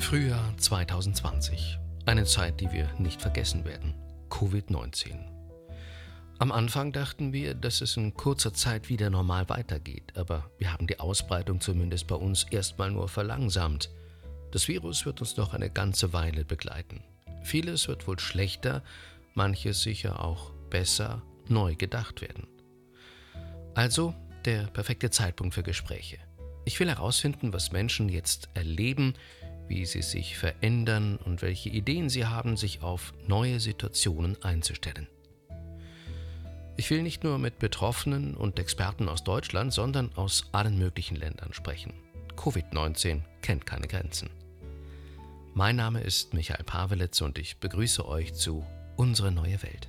Frühjahr 2020. Eine Zeit, die wir nicht vergessen werden. Covid-19. Am Anfang dachten wir, dass es in kurzer Zeit wieder normal weitergeht, aber wir haben die Ausbreitung zumindest bei uns erstmal nur verlangsamt. Das Virus wird uns noch eine ganze Weile begleiten. Vieles wird wohl schlechter, manches sicher auch besser neu gedacht werden. Also der perfekte Zeitpunkt für Gespräche. Ich will herausfinden, was Menschen jetzt erleben, wie sie sich verändern und welche Ideen sie haben, sich auf neue Situationen einzustellen. Ich will nicht nur mit Betroffenen und Experten aus Deutschland, sondern aus allen möglichen Ländern sprechen. Covid-19 kennt keine Grenzen. Mein Name ist Michael Pavelitz und ich begrüße euch zu Unsere neue Welt.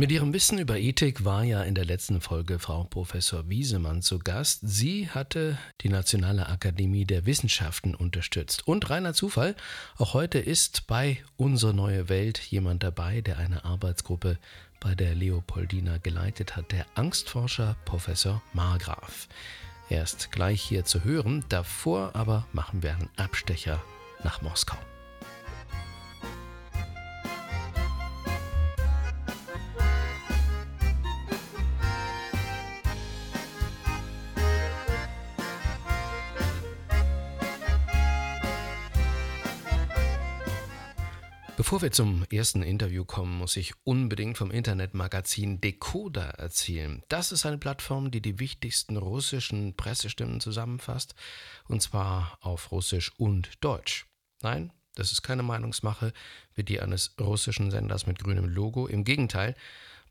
Mit ihrem Wissen über Ethik war ja in der letzten Folge Frau Professor Wiesemann zu Gast. Sie hatte die Nationale Akademie der Wissenschaften unterstützt. Und reiner Zufall, auch heute ist bei Unsere neue Welt jemand dabei, der eine Arbeitsgruppe bei der Leopoldina geleitet hat, der Angstforscher Professor Margraf. Er ist gleich hier zu hören, davor aber machen wir einen Abstecher nach Moskau. Bevor wir zum ersten Interview kommen, muss ich unbedingt vom Internetmagazin Decoder erzählen. Das ist eine Plattform, die die wichtigsten russischen Pressestimmen zusammenfasst, und zwar auf Russisch und Deutsch. Nein, das ist keine Meinungsmache wie die eines russischen Senders mit grünem Logo. Im Gegenteil,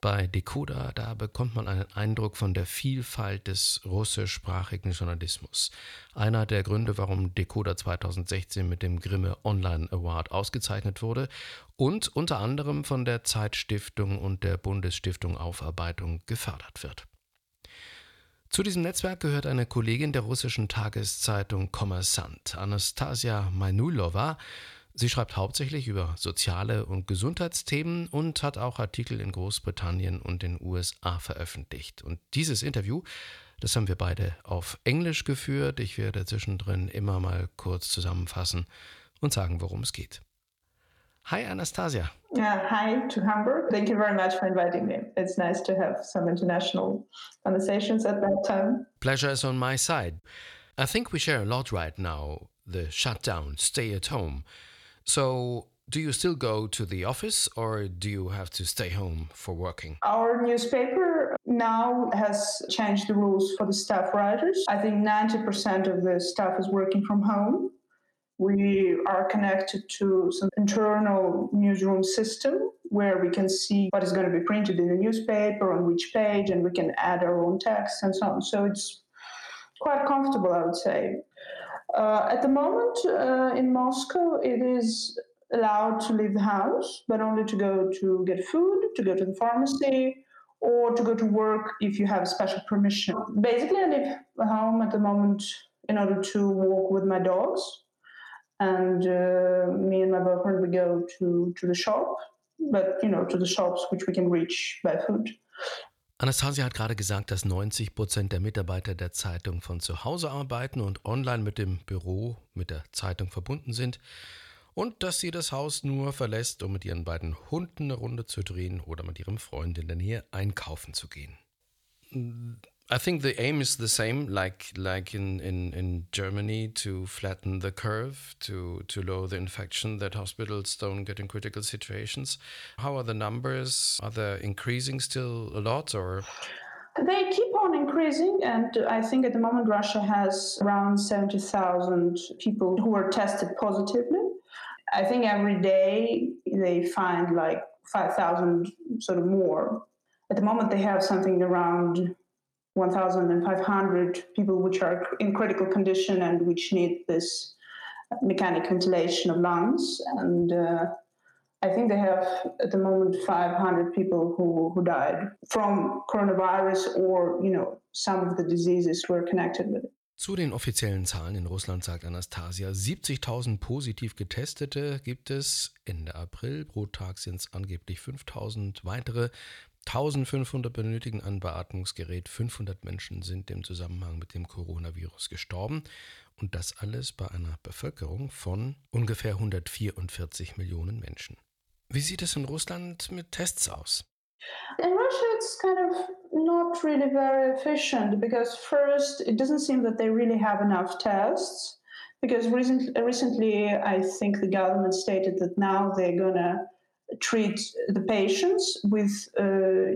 bei Decoder, da bekommt man einen Eindruck von der Vielfalt des russischsprachigen Journalismus. Einer der Gründe, warum Decoder 2016 mit dem Grimme Online Award ausgezeichnet wurde und unter anderem von der Zeitstiftung und der Bundesstiftung Aufarbeitung gefördert wird. Zu diesem Netzwerk gehört eine Kollegin der russischen Tageszeitung Kommersant, Anastasia Mainulova, Sie schreibt hauptsächlich über soziale und Gesundheitsthemen und hat auch Artikel in Großbritannien und den USA veröffentlicht. Und dieses Interview, das haben wir beide auf Englisch geführt. Ich werde zwischendrin immer mal kurz zusammenfassen und sagen, worum es geht. Hi, Anastasia. Yeah, hi to Hamburg. Thank you very much for inviting me. It's nice to have some international conversations at that time. Pleasure is on my side. I think we share a lot right now the shutdown, stay at home. So, do you still go to the office or do you have to stay home for working? Our newspaper now has changed the rules for the staff writers. I think 90% of the staff is working from home. We are connected to some internal newsroom system where we can see what is going to be printed in the newspaper, on which page, and we can add our own text and so on. So it's quite comfortable, I would say. Uh, at the moment uh, in Moscow, it is allowed to leave the house, but only to go to get food, to go to the pharmacy, or to go to work if you have special permission. Basically, I live home at the moment in order to walk with my dogs, and uh, me and my boyfriend we go to to the shop, but you know to the shops which we can reach by foot. Anastasia hat gerade gesagt, dass 90 Prozent der Mitarbeiter der Zeitung von zu Hause arbeiten und online mit dem Büro, mit der Zeitung verbunden sind und dass sie das Haus nur verlässt, um mit ihren beiden Hunden eine Runde zu drehen oder mit ihrem Freund in der Nähe einkaufen zu gehen. I think the aim is the same, like like in, in, in Germany, to flatten the curve, to to lower the infection, that hospitals don't get in critical situations. How are the numbers? Are they increasing still a lot, or? They keep on increasing, and I think at the moment Russia has around seventy thousand people who are tested positively. I think every day they find like five thousand sort of more. At the moment, they have something around 1,500 people which are in critical condition and which need this mechanic ventilation of lungs. And uh, I think they have at the moment 500 people who, who died from coronavirus or, you know, some of the diseases were connected with it. Zu den offiziellen Zahlen in Russland sagt Anastasia, 70.000 positiv Getestete gibt es Ende April. Pro Tag sind es angeblich 5.000 weitere. 1500 benötigen ein Beatmungsgerät, 500 Menschen sind im Zusammenhang mit dem Coronavirus gestorben und das alles bei einer Bevölkerung von ungefähr 144 Millionen Menschen. Wie sieht es in Russland mit Tests aus? In Russia, it's kind of not really very efficient because, first, it doesn't seem that they really have enough tests. Because recent, recently, I think the government stated that now they're to treat the patients with uh,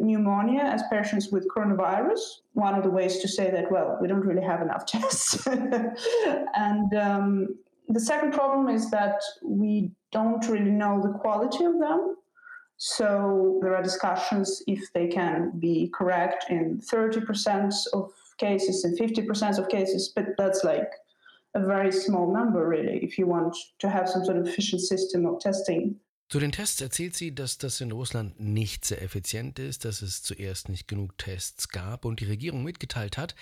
pneumonia as patients with coronavirus. One of the ways to say that, well, we don't really have enough tests. and um, the second problem is that we don't really know the quality of them. So there are discussions if they can be correct in 30% of cases and 50% of cases, but that's like a very small number, really, if you want to have some sort of efficient system of testing. Zu den Tests erzählt sie, dass das in Russland nicht sehr effizient ist, dass es zuerst nicht genug Tests gab und die Regierung mitgeteilt hat,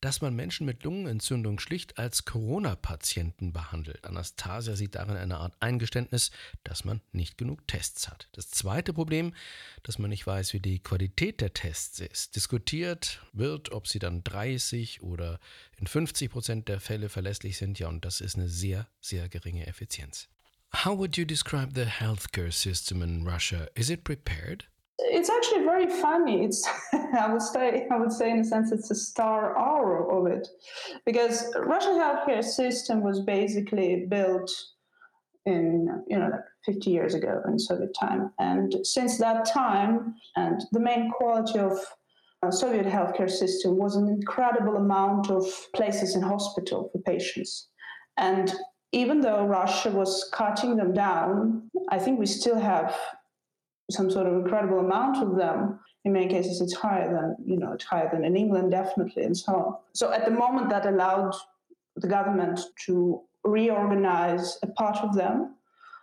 dass man Menschen mit Lungenentzündung schlicht als Corona-Patienten behandelt. Anastasia sieht darin eine Art Eingeständnis, dass man nicht genug Tests hat. Das zweite Problem, dass man nicht weiß, wie die Qualität der Tests ist. Diskutiert wird, ob sie dann 30 oder in 50 Prozent der Fälle verlässlich sind. Ja, und das ist eine sehr, sehr geringe Effizienz. How would you describe the healthcare system in Russia? Is it prepared? It's actually very funny. It's I would say I would say in a sense it's a star hour of it, because Russian healthcare system was basically built in you know like 50 years ago in Soviet time, and since that time, and the main quality of uh, Soviet healthcare system was an incredible amount of places in hospital for patients, and even though Russia was cutting them down, I think we still have some sort of incredible amount of them. In many cases, it's higher than you know, it's higher than in England, definitely, and so on. So at the moment, that allowed the government to reorganize a part of them.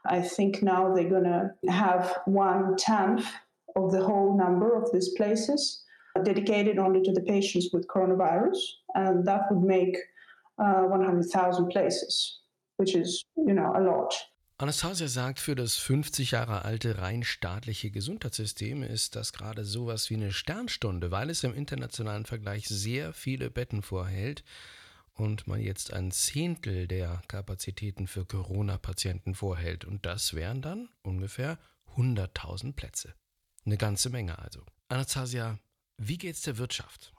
I think now they're going to have one tenth of the whole number of these places dedicated only to the patients with coronavirus, and that would make uh, 100,000 places which is, you know, a lot. Anastasia sagt, für das 50 Jahre alte rein staatliche Gesundheitssystem ist das gerade sowas wie eine Sternstunde, weil es im internationalen Vergleich sehr viele Betten vorhält und man jetzt ein Zehntel der Kapazitäten für Corona-Patienten vorhält. Und das wären dann ungefähr 100.000 Plätze. Eine ganze Menge also. Anastasia, wie geht's der Wirtschaft?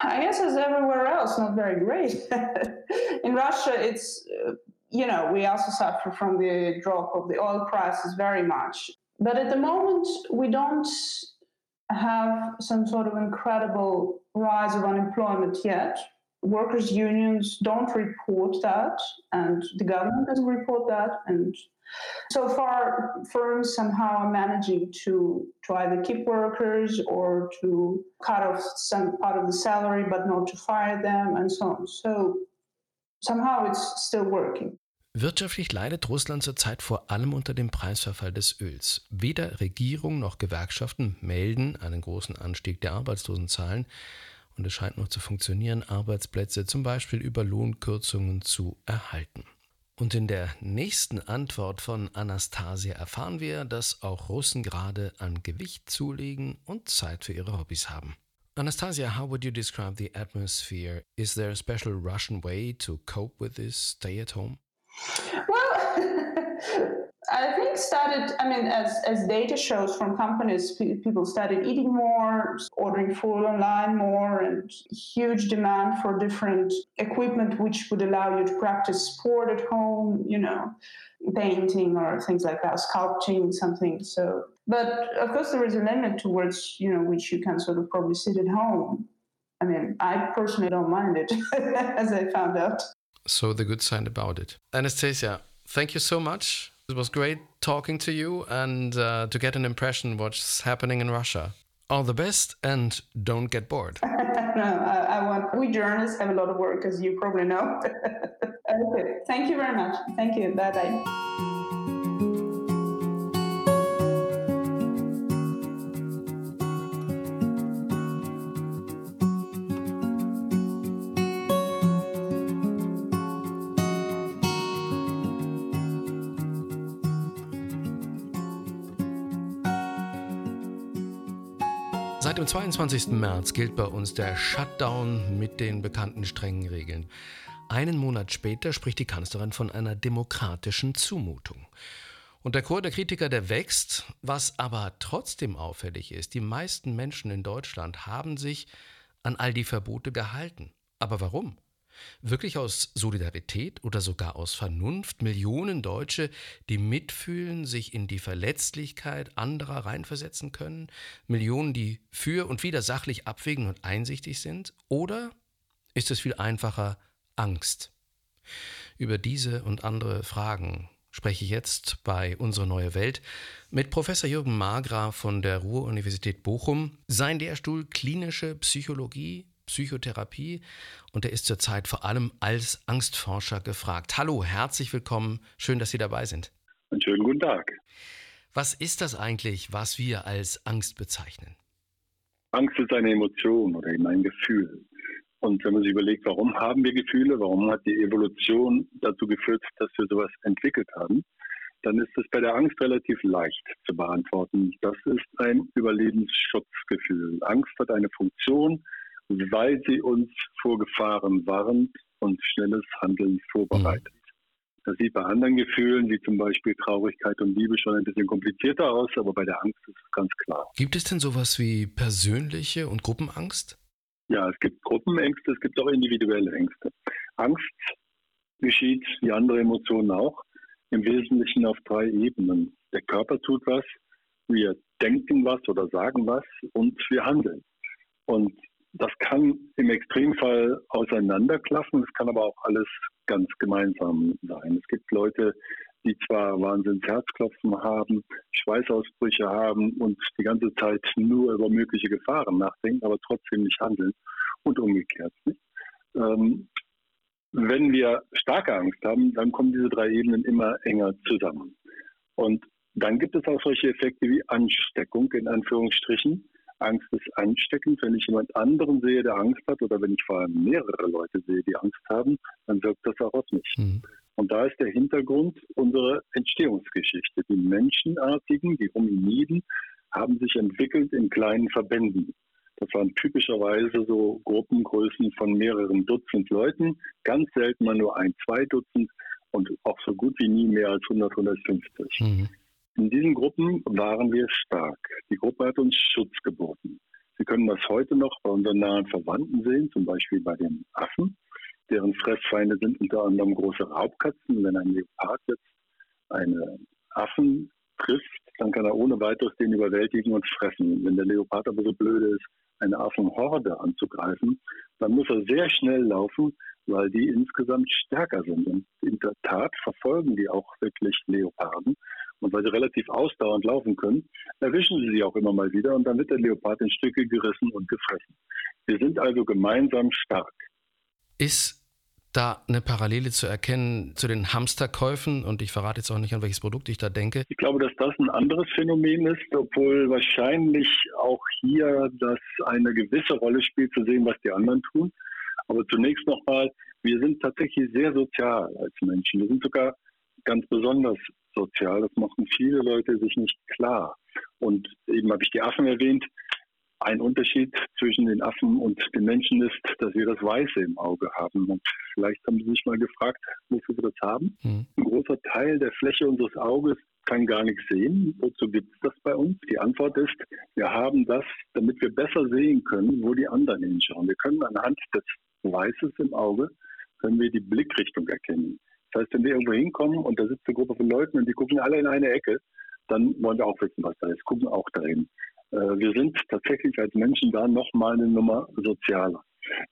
I guess as everywhere else, not very great. In Russia, it's, uh, you know, we also suffer from the drop of the oil prices very much. But at the moment, we don't have some sort of incredible rise of unemployment yet. Workers' unions don't report that, and the government doesn't report that, and so far, firms somehow are managing to, to either keep workers or to cut off some part of the salary, but not to fire them, and so on. So somehow it's still working. Wirtschaftlich leidet Russland zurzeit vor allem unter dem Preisverfall des Öls. Weder Regierung noch Gewerkschaften melden einen großen Anstieg der Arbeitslosenzahlen und es scheint noch zu funktionieren, Arbeitsplätze zum Beispiel über Lohnkürzungen zu erhalten. Und in der nächsten Antwort von Anastasia erfahren wir, dass auch Russen gerade an Gewicht zulegen und Zeit für ihre Hobbys haben. Anastasia, how would you describe the atmosphere? Is there a special Russian way to cope with this stay at home? Well, I think started, I mean, as, as data shows from companies, people started eating more, ordering food online more, and huge demand for different equipment which would allow you to practice sport at home, you know, painting or things like that, sculpting, something. So, but of course, there is a limit towards, you know, which you can sort of probably sit at home. I mean, I personally don't mind it, as I found out. So, the good side about it. Anastasia, thank you so much it was great talking to you and uh, to get an impression what's happening in Russia. All the best and don't get bored. no, I, I, want. We journalists have a lot of work, as you probably know. okay. Thank you very much. Thank you. Bye bye. 22. März gilt bei uns der Shutdown mit den bekannten strengen Regeln. Einen Monat später spricht die Kanzlerin von einer demokratischen Zumutung. Und der Chor der Kritiker, der wächst. Was aber trotzdem auffällig ist, die meisten Menschen in Deutschland haben sich an all die Verbote gehalten. Aber warum? Wirklich aus Solidarität oder sogar aus Vernunft Millionen Deutsche, die mitfühlen, sich in die Verletzlichkeit anderer reinversetzen können? Millionen, die für und wieder sachlich abwägen und einsichtig sind? Oder ist es viel einfacher Angst? Über diese und andere Fragen spreche ich jetzt bei Unsere neue Welt mit Professor Jürgen Margraf von der Ruhr-Universität Bochum. Sein Lehrstuhl Klinische Psychologie, Psychotherapie und er ist zurzeit vor allem als Angstforscher gefragt. Hallo, herzlich willkommen. Schön, dass Sie dabei sind. Einen schönen guten Tag. Was ist das eigentlich, was wir als Angst bezeichnen? Angst ist eine Emotion oder eben ein Gefühl. Und wenn man sich überlegt, warum haben wir Gefühle, warum hat die Evolution dazu geführt, dass wir sowas entwickelt haben, dann ist es bei der Angst relativ leicht zu beantworten. Das ist ein Überlebensschutzgefühl. Angst hat eine Funktion, weil sie uns vor Gefahren warnt und schnelles Handeln vorbereitet. Mhm. Das sieht bei anderen Gefühlen, wie zum Beispiel Traurigkeit und Liebe, schon ein bisschen komplizierter aus, aber bei der Angst ist es ganz klar. Gibt es denn sowas wie persönliche und Gruppenangst? Ja, es gibt Gruppenängste, es gibt auch individuelle Ängste. Angst geschieht, wie andere Emotionen auch, im Wesentlichen auf drei Ebenen. Der Körper tut was, wir denken was oder sagen was und wir handeln. Und das kann im Extremfall auseinanderklaffen, es kann aber auch alles ganz gemeinsam sein. Es gibt Leute, die zwar Wahnsinns Herzklopfen haben, Schweißausbrüche haben und die ganze Zeit nur über mögliche Gefahren nachdenken, aber trotzdem nicht handeln und umgekehrt. Ähm, wenn wir starke Angst haben, dann kommen diese drei Ebenen immer enger zusammen. Und dann gibt es auch solche Effekte wie Ansteckung in Anführungsstrichen. Angst ist ansteckend. Wenn ich jemand anderen sehe, der Angst hat, oder wenn ich vor allem mehrere Leute sehe, die Angst haben, dann wirkt das auch auf mich. Mhm. Und da ist der Hintergrund unsere Entstehungsgeschichte. Die Menschenartigen, die Hominiden, haben sich entwickelt in kleinen Verbänden. Das waren typischerweise so Gruppengrößen von mehreren Dutzend Leuten, ganz selten mal nur ein, zwei Dutzend und auch so gut wie nie mehr als 100, 150. Mhm. In diesen Gruppen waren wir stark. Die Gruppe hat uns Schutz geboten. Sie können das heute noch bei unseren nahen Verwandten sehen, zum Beispiel bei den Affen. Deren Fressfeinde sind unter anderem große Raubkatzen. Wenn ein Leopard jetzt einen Affen trifft, dann kann er ohne weiteres den überwältigen und fressen. Wenn der Leopard aber so blöde ist, eine Affenhorde anzugreifen, dann muss er sehr schnell laufen, weil die insgesamt stärker sind. Und in der Tat verfolgen die auch wirklich Leoparden. Und weil sie relativ ausdauernd laufen können, erwischen sie sie auch immer mal wieder und dann wird der Leopard in Stücke gerissen und gefressen. Wir sind also gemeinsam stark. Ist da eine Parallele zu erkennen zu den Hamsterkäufen und ich verrate jetzt auch nicht, an welches Produkt ich da denke. Ich glaube, dass das ein anderes Phänomen ist, obwohl wahrscheinlich auch hier das eine gewisse Rolle spielt, zu sehen, was die anderen tun. Aber zunächst nochmal, wir sind tatsächlich sehr sozial als Menschen. Wir sind sogar ganz besonders sozial. Das machen viele Leute sich nicht klar. Und eben habe ich die Affen erwähnt. Ein Unterschied zwischen den Affen und den Menschen ist, dass wir das Weiße im Auge haben. Und vielleicht haben Sie sich mal gefragt, wofür wir das haben. Mhm. Ein großer Teil der Fläche unseres Auges kann gar nichts sehen. Wozu gibt es das bei uns? Die Antwort ist, wir haben das, damit wir besser sehen können, wo die anderen hinschauen. Wir können anhand des Weißes im Auge, können wir die Blickrichtung erkennen. Das heißt, wenn wir irgendwo hinkommen und da sitzt eine Gruppe von Leuten und die gucken alle in eine Ecke, dann wollen wir auch wissen, was da ist, gucken auch dahin. Äh, wir sind tatsächlich als Menschen da nochmal eine Nummer sozialer.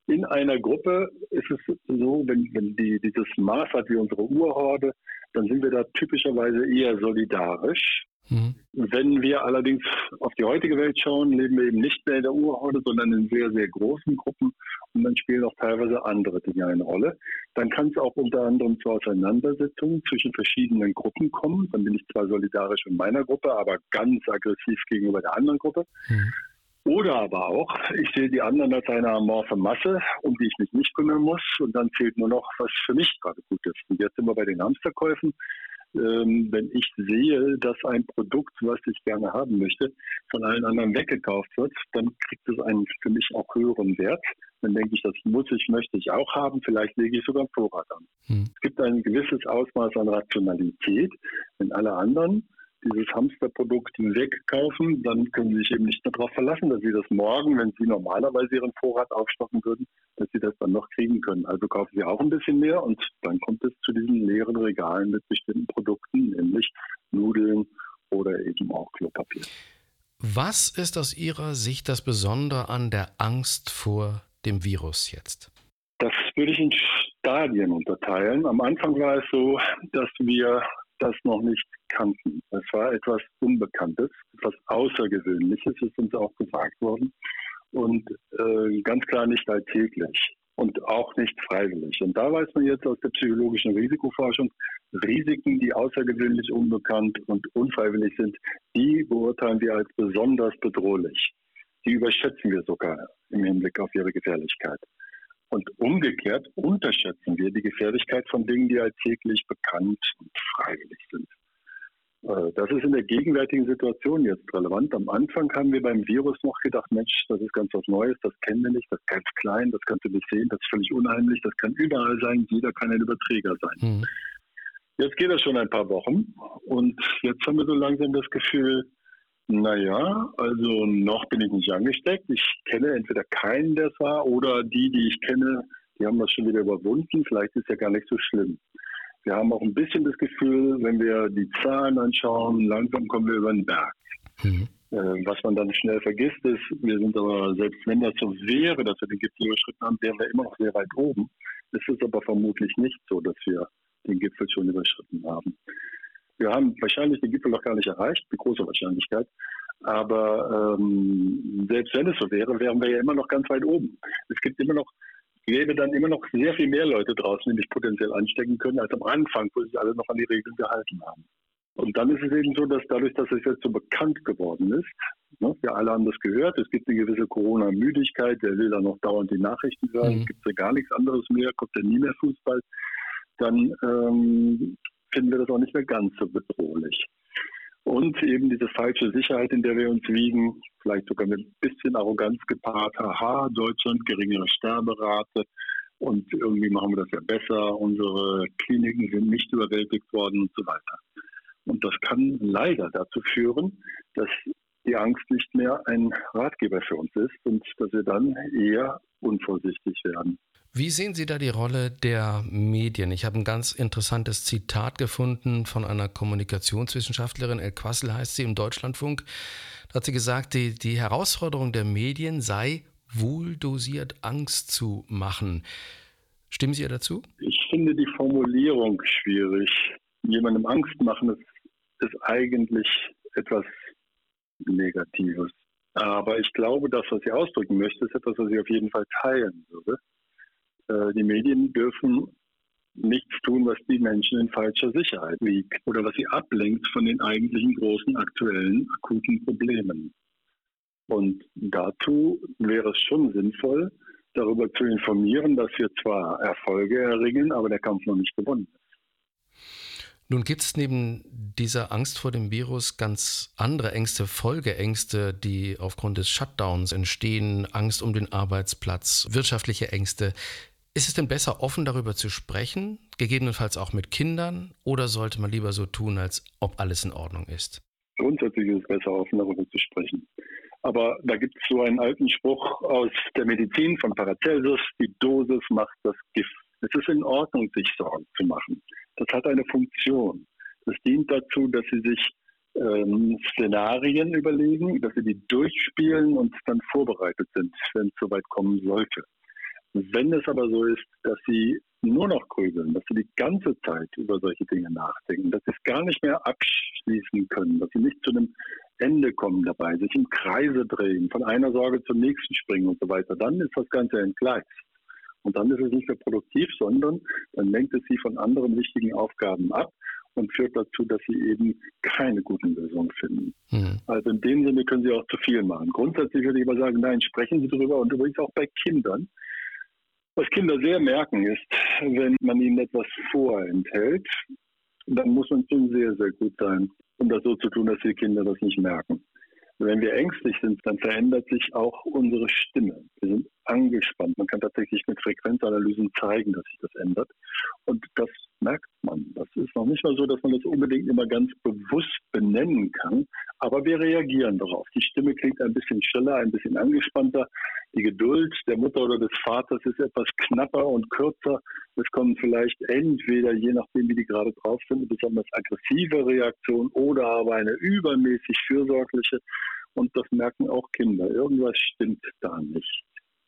In einer Gruppe ist es so, wenn, wenn die dieses Maß hat wie unsere Urhorde, dann sind wir da typischerweise eher solidarisch. Mhm. Wenn wir allerdings auf die heutige Welt schauen, leben wir eben nicht mehr in der Urhorde, sondern in sehr, sehr großen Gruppen und dann spielen auch teilweise andere Dinge eine Rolle. Dann kann es auch unter anderem zu Auseinandersetzungen zwischen verschiedenen Gruppen kommen. Dann bin ich zwar solidarisch in meiner Gruppe, aber ganz aggressiv gegenüber der anderen Gruppe. Mhm. Oder aber auch, ich sehe die anderen als eine amorphe Masse, um die ich mich nicht kümmern muss. Und dann zählt nur noch, was für mich gerade gut ist. Und jetzt sind wir bei den Hamsterkäufen. Ähm, wenn ich sehe, dass ein Produkt, was ich gerne haben möchte, von allen anderen weggekauft wird, dann kriegt es einen für mich auch höheren Wert. Dann denke ich, das muss ich, möchte ich auch haben. Vielleicht lege ich sogar einen Vorrat an. Hm. Es gibt ein gewisses Ausmaß an Rationalität, wenn alle anderen dieses Hamsterprodukt wegkaufen, dann können Sie sich eben nicht mehr darauf verlassen, dass Sie das morgen, wenn Sie normalerweise Ihren Vorrat aufstocken würden, dass Sie das dann noch kriegen können. Also kaufen Sie auch ein bisschen mehr und dann kommt es zu diesen leeren Regalen mit bestimmten Produkten, nämlich Nudeln oder eben auch Klopapier. Was ist aus Ihrer Sicht das Besondere an der Angst vor dem Virus jetzt? Das würde ich in Stadien unterteilen. Am Anfang war es so, dass wir das noch nicht kannten. Es war etwas Unbekanntes, etwas Außergewöhnliches, ist uns auch gesagt worden. Und äh, ganz klar nicht alltäglich und auch nicht freiwillig. Und da weiß man jetzt aus der psychologischen Risikoforschung, Risiken, die außergewöhnlich unbekannt und unfreiwillig sind, die beurteilen wir als besonders bedrohlich. Die überschätzen wir sogar im Hinblick auf ihre Gefährlichkeit. Und umgekehrt unterschätzen wir die Gefährlichkeit von Dingen, die alltäglich bekannt und freiwillig sind. Äh, das ist in der gegenwärtigen Situation jetzt relevant. Am Anfang haben wir beim Virus noch gedacht, Mensch, das ist ganz was Neues, das kennen wir nicht, das ist ganz klein, das kannst du nicht sehen, das ist völlig unheimlich, das kann überall sein, jeder kann ein Überträger sein. Mhm. Jetzt geht das schon ein paar Wochen und jetzt haben wir so langsam das Gefühl, naja, also noch bin ich nicht angesteckt. Ich kenne entweder keinen, der es war, oder die, die ich kenne, die haben das schon wieder überwunden. Vielleicht ist ja gar nicht so schlimm. Wir haben auch ein bisschen das Gefühl, wenn wir die Zahlen anschauen, langsam kommen wir über den Berg. Mhm. Äh, was man dann schnell vergisst ist, wir sind aber, selbst wenn das so wäre, dass wir den Gipfel überschritten haben, wären wir immer noch sehr weit oben. Es ist aber vermutlich nicht so, dass wir den Gipfel schon überschritten haben. Wir haben wahrscheinlich den Gipfel noch gar nicht erreicht, mit großer Wahrscheinlichkeit. Aber ähm, selbst wenn es so wäre, wären wir ja immer noch ganz weit oben. Es gibt immer noch, gäbe dann immer noch sehr viel mehr Leute draußen, die mich potenziell anstecken können, als am Anfang, wo sich alle noch an die Regeln gehalten haben. Und dann ist es eben so, dass dadurch, dass es jetzt so bekannt geworden ist, ne, wir alle haben das gehört, es gibt eine gewisse Corona-Müdigkeit, der will dann noch dauernd die Nachrichten hören, mhm. es gibt ja gar nichts anderes mehr, kommt ja nie mehr Fußball, dann ähm, finden wir das auch nicht mehr ganz so bedrohlich. Und eben diese falsche Sicherheit, in der wir uns wiegen, vielleicht sogar mit ein bisschen Arroganz gepaart, haha, Deutschland, geringere Sterberate und irgendwie machen wir das ja besser, unsere Kliniken sind nicht überwältigt worden und so weiter. Und das kann leider dazu führen, dass die Angst nicht mehr ein Ratgeber für uns ist und dass wir dann eher unvorsichtig werden. Wie sehen Sie da die Rolle der Medien? Ich habe ein ganz interessantes Zitat gefunden von einer Kommunikationswissenschaftlerin, El Quassel heißt sie im Deutschlandfunk. Da hat sie gesagt, die, die Herausforderung der Medien sei, wohl dosiert Angst zu machen. Stimmen Sie dazu? Ich finde die Formulierung schwierig. Jemandem Angst machen ist, ist eigentlich etwas Negatives. Aber ich glaube, das, was sie ausdrücken möchte, ist etwas, was ich auf jeden Fall teilen würde. Äh, die Medien dürfen nichts tun, was die Menschen in falscher Sicherheit wiegt oder was sie ablenkt von den eigentlichen großen aktuellen akuten Problemen. Und dazu wäre es schon sinnvoll, darüber zu informieren, dass wir zwar Erfolge erringen, aber der Kampf noch nicht gewonnen ist. Nun gibt es neben dieser Angst vor dem Virus ganz andere Ängste, Folgeängste, die aufgrund des Shutdowns entstehen, Angst um den Arbeitsplatz, wirtschaftliche Ängste. Ist es denn besser, offen darüber zu sprechen, gegebenenfalls auch mit Kindern, oder sollte man lieber so tun, als ob alles in Ordnung ist? Grundsätzlich ist es besser, offen darüber zu sprechen. Aber da gibt es so einen alten Spruch aus der Medizin von Paracelsus, die Dosis macht das Gift. Es ist in Ordnung, sich Sorgen zu machen. Das hat eine Funktion. Das dient dazu, dass Sie sich ähm, Szenarien überlegen, dass Sie die durchspielen und dann vorbereitet sind, wenn es soweit kommen sollte. Wenn es aber so ist, dass sie nur noch grübeln, dass sie die ganze Zeit über solche Dinge nachdenken, dass sie es gar nicht mehr abschließen können, dass sie nicht zu einem Ende kommen dabei, sich im Kreise drehen, von einer Sorge zur nächsten springen und so weiter, dann ist das Ganze entgleist. Und dann ist es nicht mehr produktiv, sondern dann lenkt es sie von anderen wichtigen Aufgaben ab und führt dazu, dass sie eben keine guten Lösungen finden. Mhm. Also in dem Sinne können sie auch zu viel machen. Grundsätzlich würde ich aber sagen, nein, sprechen Sie darüber und übrigens auch bei Kindern. Was Kinder sehr merken ist, wenn man ihnen etwas vorenthält, dann muss man schon sehr, sehr gut sein, um das so zu tun, dass die Kinder das nicht merken. Wenn wir ängstlich sind, dann verändert sich auch unsere Stimme. Wir sind angespannt. Man kann tatsächlich mit Frequenzanalysen zeigen, dass sich das ändert. Und das merkt man. Das ist noch nicht mal so, dass man das unbedingt immer ganz bewusst benennen kann. Aber wir reagieren darauf. Die Stimme klingt ein bisschen schneller, ein bisschen angespannter. Die Geduld der Mutter oder des Vaters ist etwas knapper und kürzer. Es kommen vielleicht entweder, je nachdem, wie die gerade drauf sind, eine besonders aggressive Reaktion oder aber eine übermäßig fürsorgliche. Und das merken auch Kinder. Irgendwas stimmt da nicht.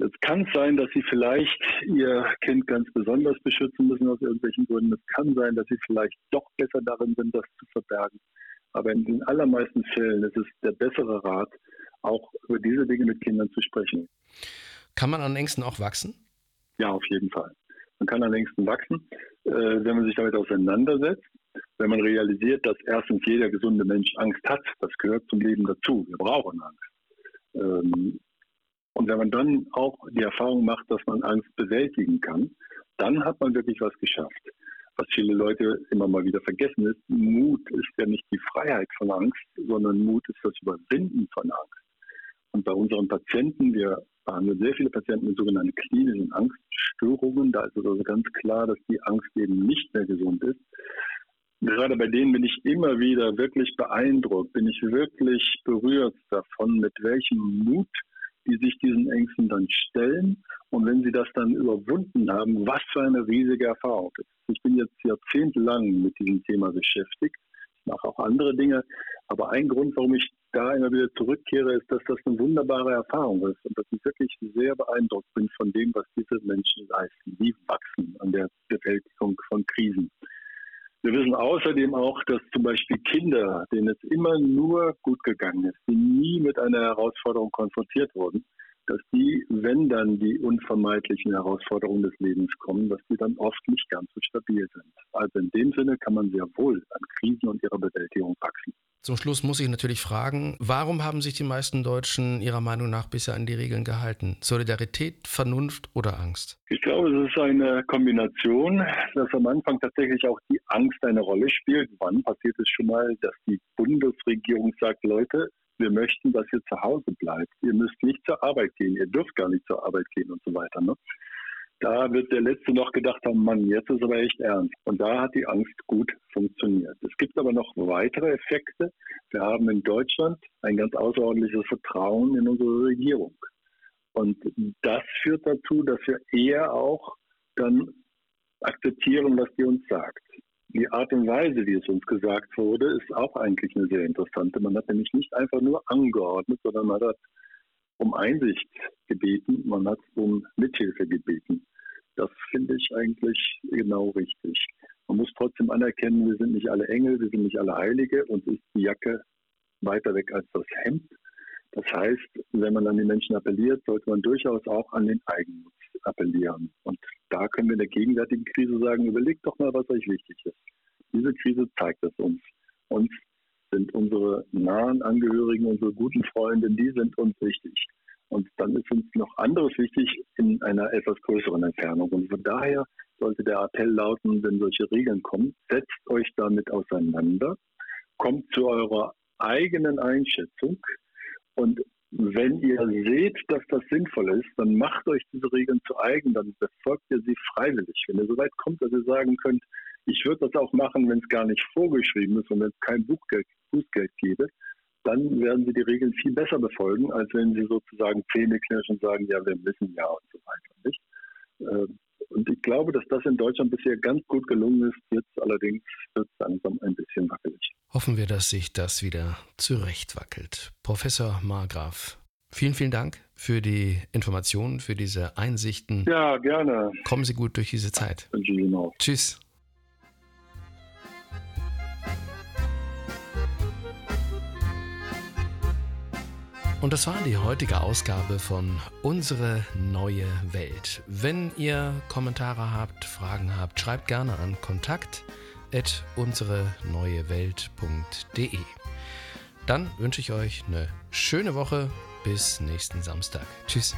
Es kann sein, dass Sie vielleicht Ihr Kind ganz besonders beschützen müssen aus irgendwelchen Gründen. Es kann sein, dass Sie vielleicht doch besser darin sind, das zu verbergen. Aber in den allermeisten Fällen ist es der bessere Rat, auch über diese Dinge mit Kindern zu sprechen. Kann man an Ängsten auch wachsen? Ja, auf jeden Fall. Man kann an Ängsten wachsen, äh, wenn man sich damit auseinandersetzt, wenn man realisiert, dass erstens jeder gesunde Mensch Angst hat. Das gehört zum Leben dazu. Wir brauchen Angst. Und wenn man dann auch die Erfahrung macht, dass man Angst bewältigen kann, dann hat man wirklich was geschafft. Was viele Leute immer mal wieder vergessen ist, Mut ist ja nicht die Freiheit von Angst, sondern Mut ist das Überwinden von Angst. Und bei unseren Patienten, wir behandeln sehr viele Patienten mit sogenannten klinischen Angststörungen, da ist es also ganz klar, dass die Angst eben nicht mehr gesund ist. Gerade bei denen bin ich immer wieder wirklich beeindruckt, bin ich wirklich berührt davon, mit welchem Mut die sich diesen Ängsten dann stellen. Und wenn sie das dann überwunden haben, was für eine riesige Erfahrung. Ich bin jetzt jahrzehntelang mit diesem Thema beschäftigt. Ich mache auch andere Dinge. Aber ein Grund, warum ich da immer wieder zurückkehre, ist, dass das eine wunderbare Erfahrung ist und dass ich wirklich sehr beeindruckt bin von dem, was diese Menschen leisten. Die wachsen an der Bewältigung von Krisen. Wir wissen außerdem auch, dass zum Beispiel Kinder, denen es immer nur gut gegangen ist, die nie mit einer Herausforderung konfrontiert wurden, dass die, wenn dann die unvermeidlichen Herausforderungen des Lebens kommen, dass die dann oft nicht ganz so stabil sind. Also in dem Sinne kann man sehr wohl an Krisen und ihrer Bewältigung wachsen. Zum Schluss muss ich natürlich fragen, warum haben sich die meisten Deutschen Ihrer Meinung nach bisher an die Regeln gehalten? Solidarität, Vernunft oder Angst? Ich glaube, es ist eine Kombination, dass am Anfang tatsächlich auch die Angst eine Rolle spielt. Wann passiert es schon mal, dass die Bundesregierung sagt, Leute, wir möchten, dass ihr zu Hause bleibt. Ihr müsst nicht zur Arbeit gehen, ihr dürft gar nicht zur Arbeit gehen und so weiter. Ne? Da wird der Letzte noch gedacht haben, Mann, jetzt ist aber echt ernst. Und da hat die Angst gut funktioniert. Es gibt aber noch weitere Effekte. Wir haben in Deutschland ein ganz außerordentliches Vertrauen in unsere Regierung. Und das führt dazu, dass wir eher auch dann akzeptieren, was die uns sagt. Die Art und Weise, wie es uns gesagt wurde, ist auch eigentlich eine sehr interessante. Man hat nämlich nicht einfach nur angeordnet, sondern man hat um Einsicht gebeten, man hat um Mithilfe gebeten. Das finde ich eigentlich genau richtig. Man muss trotzdem anerkennen, wir sind nicht alle Engel, wir sind nicht alle Heilige und ist die Jacke weiter weg als das Hemd. Das heißt, wenn man an die Menschen appelliert, sollte man durchaus auch an den Eigennutz appellieren. Und da können wir in der gegenwärtigen Krise sagen, überlegt doch mal, was euch wichtig ist. Diese Krise zeigt es uns. Uns sind unsere nahen Angehörigen, unsere guten Freunde, die sind uns wichtig. Und dann ist uns noch anderes wichtig in einer etwas größeren Entfernung. Und von daher sollte der Appell lauten, wenn solche Regeln kommen, setzt euch damit auseinander, kommt zu eurer eigenen Einschätzung und wenn ihr seht, dass das sinnvoll ist, dann macht euch diese Regeln zu eigen, dann befolgt ihr sie freiwillig. Wenn ihr so weit kommt, dass ihr sagen könnt, ich würde das auch machen, wenn es gar nicht vorgeschrieben ist und wenn es kein Bußgeld gäbe, dann werden sie die Regeln viel besser befolgen, als wenn sie sozusagen Zähne knirschen und sagen, ja, wir müssen ja und so weiter. Nicht? Ähm, und ich glaube, dass das in Deutschland bisher ganz gut gelungen ist. Jetzt allerdings wird es langsam ein bisschen wackelig. Hoffen wir, dass sich das wieder zurechtwackelt. Professor Margraf, vielen, vielen Dank für die Informationen, für diese Einsichten. Ja, gerne. Kommen Sie gut durch diese Zeit. Wünsche Ihnen auch. Tschüss. Und das war die heutige Ausgabe von Unsere neue Welt. Wenn ihr Kommentare habt, Fragen habt, schreibt gerne an kontakt@unsereneuewelt.de. Dann wünsche ich euch eine schöne Woche bis nächsten Samstag. Tschüss.